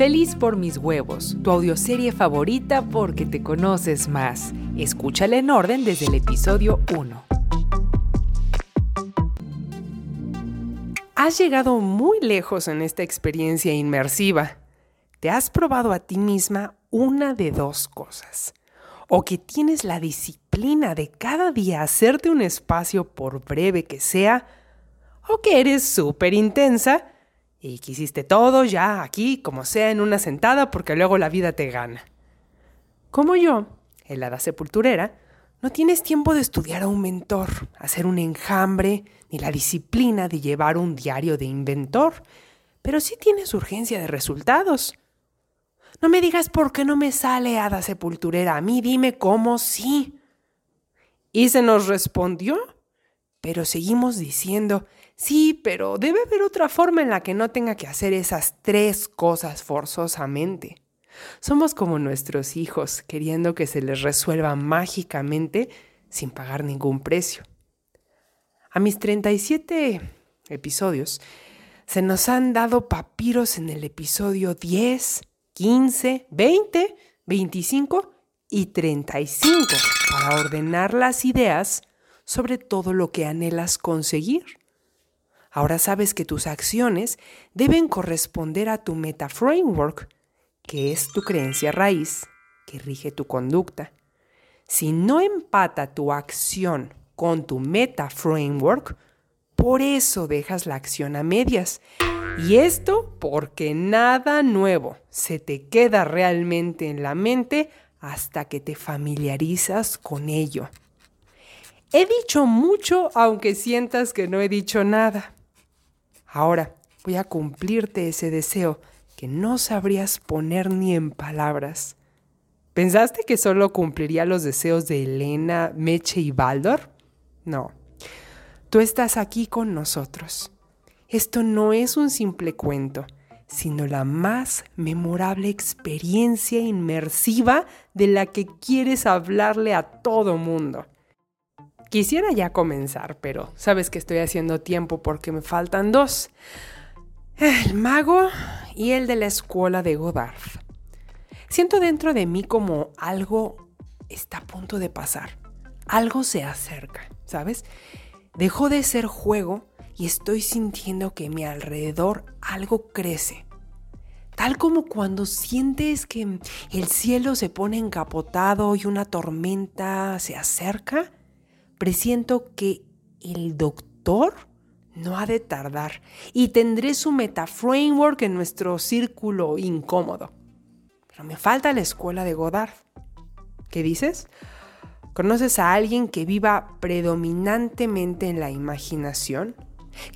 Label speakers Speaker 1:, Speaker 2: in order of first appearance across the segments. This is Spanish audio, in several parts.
Speaker 1: Feliz por mis huevos, tu audioserie favorita porque te conoces más. Escúchala en orden desde el episodio 1.
Speaker 2: Has llegado muy lejos en esta experiencia inmersiva. Te has probado a ti misma una de dos cosas. O que tienes la disciplina de cada día hacerte un espacio por breve que sea, o que eres súper intensa y quisiste todo ya aquí, como sea, en una sentada, porque luego la vida te gana. Como yo, en la sepulturera, no tienes tiempo de estudiar a un mentor, hacer un enjambre, ni la disciplina de llevar un diario de inventor, pero sí tienes urgencia de resultados. No me digas por qué no me sale hada sepulturera, a mí dime cómo sí. Y se nos respondió, pero seguimos diciendo, Sí, pero debe haber otra forma en la que no tenga que hacer esas tres cosas forzosamente. Somos como nuestros hijos, queriendo que se les resuelva mágicamente sin pagar ningún precio. A mis 37 episodios, se nos han dado papiros en el episodio 10, 15, 20, 25 y 35 para ordenar las ideas sobre todo lo que anhelas conseguir. Ahora sabes que tus acciones deben corresponder a tu meta framework, que es tu creencia raíz que rige tu conducta. Si no empata tu acción con tu meta framework, por eso dejas la acción a medias. Y esto porque nada nuevo se te queda realmente en la mente hasta que te familiarizas con ello. He dicho mucho aunque sientas que no he dicho nada. Ahora voy a cumplirte ese deseo que no sabrías poner ni en palabras. ¿Pensaste que solo cumpliría los deseos de Elena, Meche y Baldor? No. Tú estás aquí con nosotros. Esto no es un simple cuento, sino la más memorable experiencia inmersiva de la que quieres hablarle a todo mundo. Quisiera ya comenzar, pero sabes que estoy haciendo tiempo porque me faltan dos. El mago y el de la escuela de Godard. Siento dentro de mí como algo está a punto de pasar. Algo se acerca, ¿sabes? Dejó de ser juego y estoy sintiendo que a mi alrededor algo crece. Tal como cuando sientes que el cielo se pone encapotado y una tormenta se acerca presiento que el doctor no ha de tardar y tendré su metaframework en nuestro círculo incómodo. Pero me falta la escuela de Godard. ¿Qué dices? ¿Conoces a alguien que viva predominantemente en la imaginación?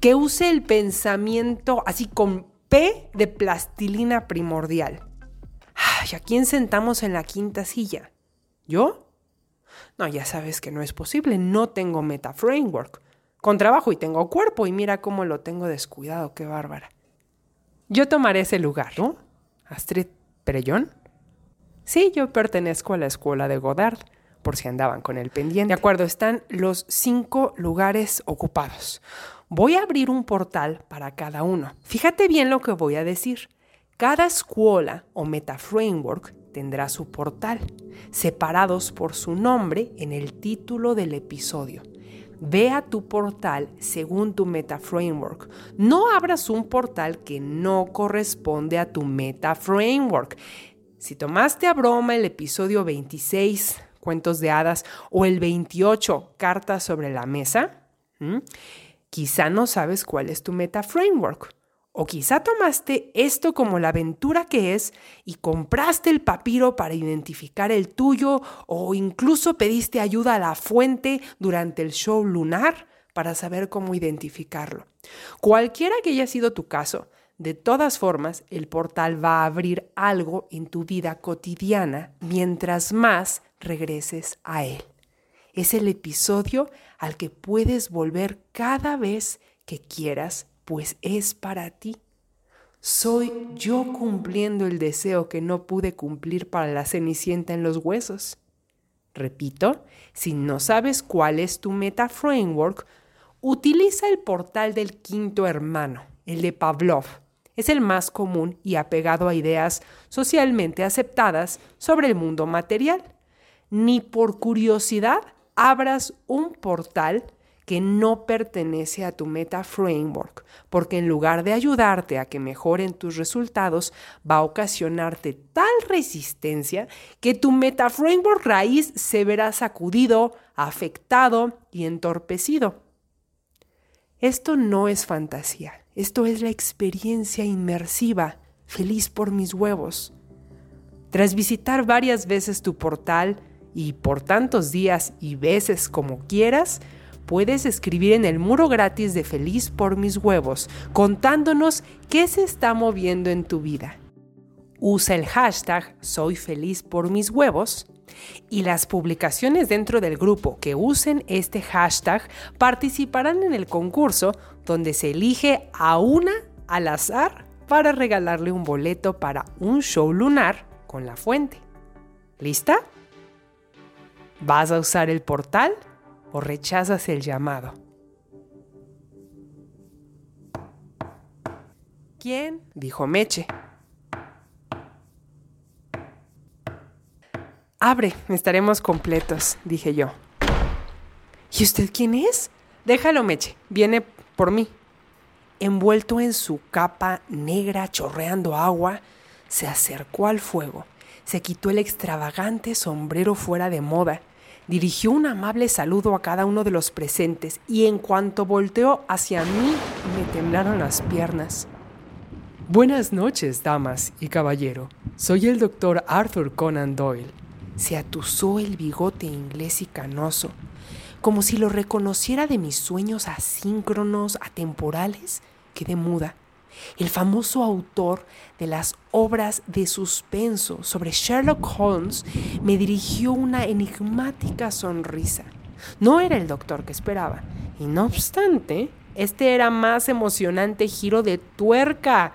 Speaker 2: Que use el pensamiento así con P de plastilina primordial. ¿Y a quién sentamos en la quinta silla? ¿Yo? No, ya sabes que no es posible, no tengo meta framework. Con trabajo y tengo cuerpo y mira cómo lo tengo descuidado, qué bárbara. Yo tomaré ese lugar, ¿no? Astrid Perellón. Sí, yo pertenezco a la escuela de Godard, por si andaban con el pendiente. De acuerdo, están los cinco lugares ocupados. Voy a abrir un portal para cada uno. Fíjate bien lo que voy a decir. Cada escuela o meta framework tendrá su portal, separados por su nombre en el título del episodio. Ve a tu portal según tu meta framework. No abras un portal que no corresponde a tu meta framework. Si tomaste a broma el episodio 26, cuentos de hadas, o el 28, cartas sobre la mesa, quizá no sabes cuál es tu meta framework. O quizá tomaste esto como la aventura que es y compraste el papiro para identificar el tuyo o incluso pediste ayuda a la fuente durante el show lunar para saber cómo identificarlo. Cualquiera que haya sido tu caso, de todas formas, el portal va a abrir algo en tu vida cotidiana mientras más regreses a él. Es el episodio al que puedes volver cada vez que quieras pues es para ti. Soy yo cumpliendo el deseo que no pude cumplir para la cenicienta en los huesos. Repito, si no sabes cuál es tu meta framework, utiliza el portal del quinto hermano, el de Pavlov. es el más común y apegado a ideas socialmente aceptadas sobre el mundo material. Ni por curiosidad abras un portal que no pertenece a tu Meta Framework, porque en lugar de ayudarte a que mejoren tus resultados, va a ocasionarte tal resistencia que tu Meta Framework raíz se verá sacudido, afectado y entorpecido. Esto no es fantasía, esto es la experiencia inmersiva, feliz por mis huevos. Tras visitar varias veces tu portal y por tantos días y veces como quieras, puedes escribir en el muro gratis de Feliz por mis huevos, contándonos qué se está moviendo en tu vida. Usa el hashtag Soy feliz por mis huevos y las publicaciones dentro del grupo que usen este hashtag participarán en el concurso donde se elige a una al azar para regalarle un boleto para un show lunar con la fuente. ¿Lista? ¿Vas a usar el portal? O rechazas el llamado. ¿Quién? dijo Meche. Abre, estaremos completos, dije yo. ¿Y usted quién es? Déjalo, Meche, viene por mí. Envuelto en su capa negra chorreando agua, se acercó al fuego, se quitó el extravagante sombrero fuera de moda dirigió un amable saludo a cada uno de los presentes y en cuanto volteó hacia mí me temblaron las piernas. Buenas noches, damas y caballero. Soy el doctor Arthur Conan Doyle. Se atusó el bigote inglés y canoso, como si lo reconociera de mis sueños asíncronos, atemporales. Quedé muda el famoso autor de las obras de suspenso sobre Sherlock Holmes, me dirigió una enigmática sonrisa. No era el doctor que esperaba, y no obstante, este era más emocionante giro de tuerca.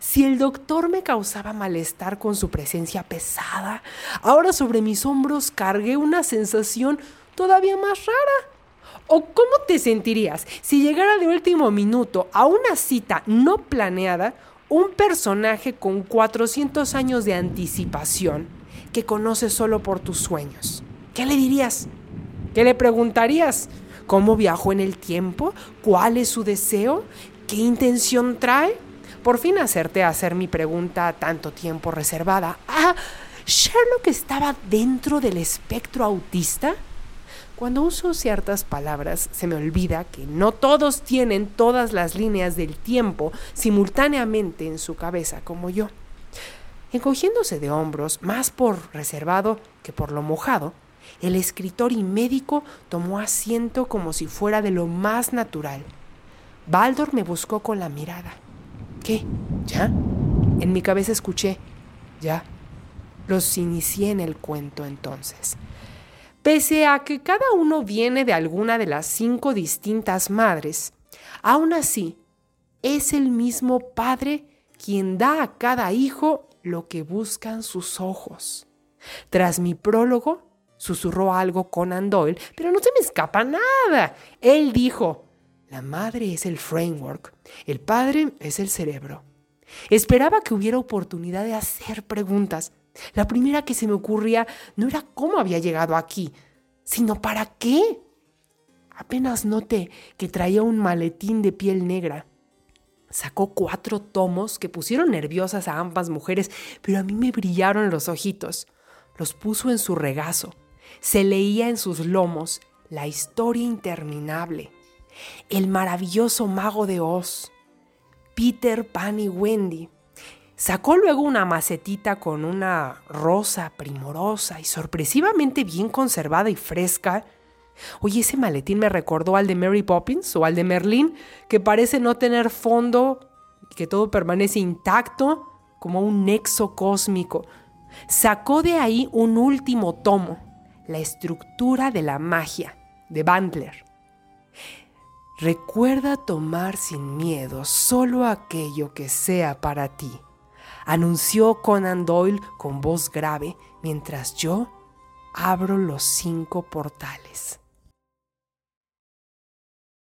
Speaker 2: Si el doctor me causaba malestar con su presencia pesada, ahora sobre mis hombros cargué una sensación todavía más rara. ¿O cómo te sentirías si llegara de último minuto a una cita no planeada un personaje con 400 años de anticipación que conoces solo por tus sueños? ¿Qué le dirías? ¿Qué le preguntarías? ¿Cómo viajó en el tiempo? ¿Cuál es su deseo? ¿Qué intención trae? Por fin acerté a hacer mi pregunta tanto tiempo reservada. Ah, ¿Sherlock estaba dentro del espectro autista? Cuando uso ciertas palabras se me olvida que no todos tienen todas las líneas del tiempo simultáneamente en su cabeza como yo. Encogiéndose de hombros, más por reservado que por lo mojado, el escritor y médico tomó asiento como si fuera de lo más natural. Baldor me buscó con la mirada. ¿Qué? ¿Ya? En mi cabeza escuché. Ya. Los inicié en el cuento entonces. Pese a que cada uno viene de alguna de las cinco distintas madres, aún así es el mismo Padre quien da a cada hijo lo que buscan sus ojos. Tras mi prólogo, susurró algo Conan Doyle, pero no se me escapa nada. Él dijo, la madre es el framework, el padre es el cerebro. Esperaba que hubiera oportunidad de hacer preguntas, la primera que se me ocurría no era cómo había llegado aquí, sino para qué. Apenas noté que traía un maletín de piel negra. Sacó cuatro tomos que pusieron nerviosas a ambas mujeres, pero a mí me brillaron los ojitos. Los puso en su regazo. Se leía en sus lomos la historia interminable. El maravilloso mago de Oz. Peter, Pan y Wendy. Sacó luego una macetita con una rosa primorosa y sorpresivamente bien conservada y fresca. Oye, ese maletín me recordó al de Mary Poppins o al de Merlín, que parece no tener fondo y que todo permanece intacto como un nexo cósmico. Sacó de ahí un último tomo, La estructura de la magia, de Bandler. Recuerda tomar sin miedo solo aquello que sea para ti anunció Conan Doyle con voz grave mientras yo abro los cinco portales.